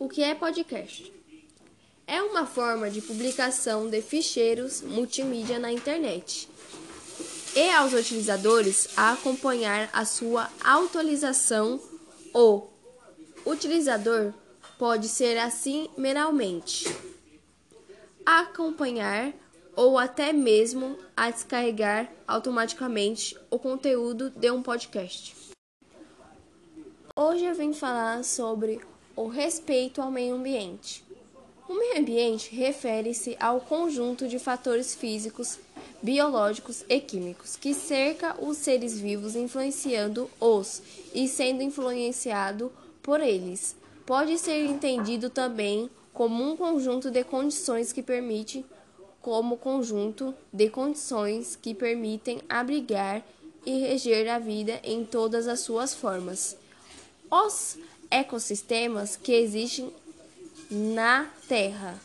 O que é podcast? É uma forma de publicação de ficheiros multimídia na internet e aos utilizadores a acompanhar a sua atualização. O utilizador pode ser assim meramente acompanhar ou até mesmo a descarregar automaticamente o conteúdo de um podcast. Hoje eu vim falar sobre o respeito ao meio ambiente. O meio ambiente refere-se ao conjunto de fatores físicos, biológicos e químicos que cerca os seres vivos, influenciando-os e sendo influenciado por eles. Pode ser entendido também como um conjunto de condições que permite como conjunto de condições que permitem abrigar e reger a vida em todas as suas formas. Os ecossistemas que existem na Terra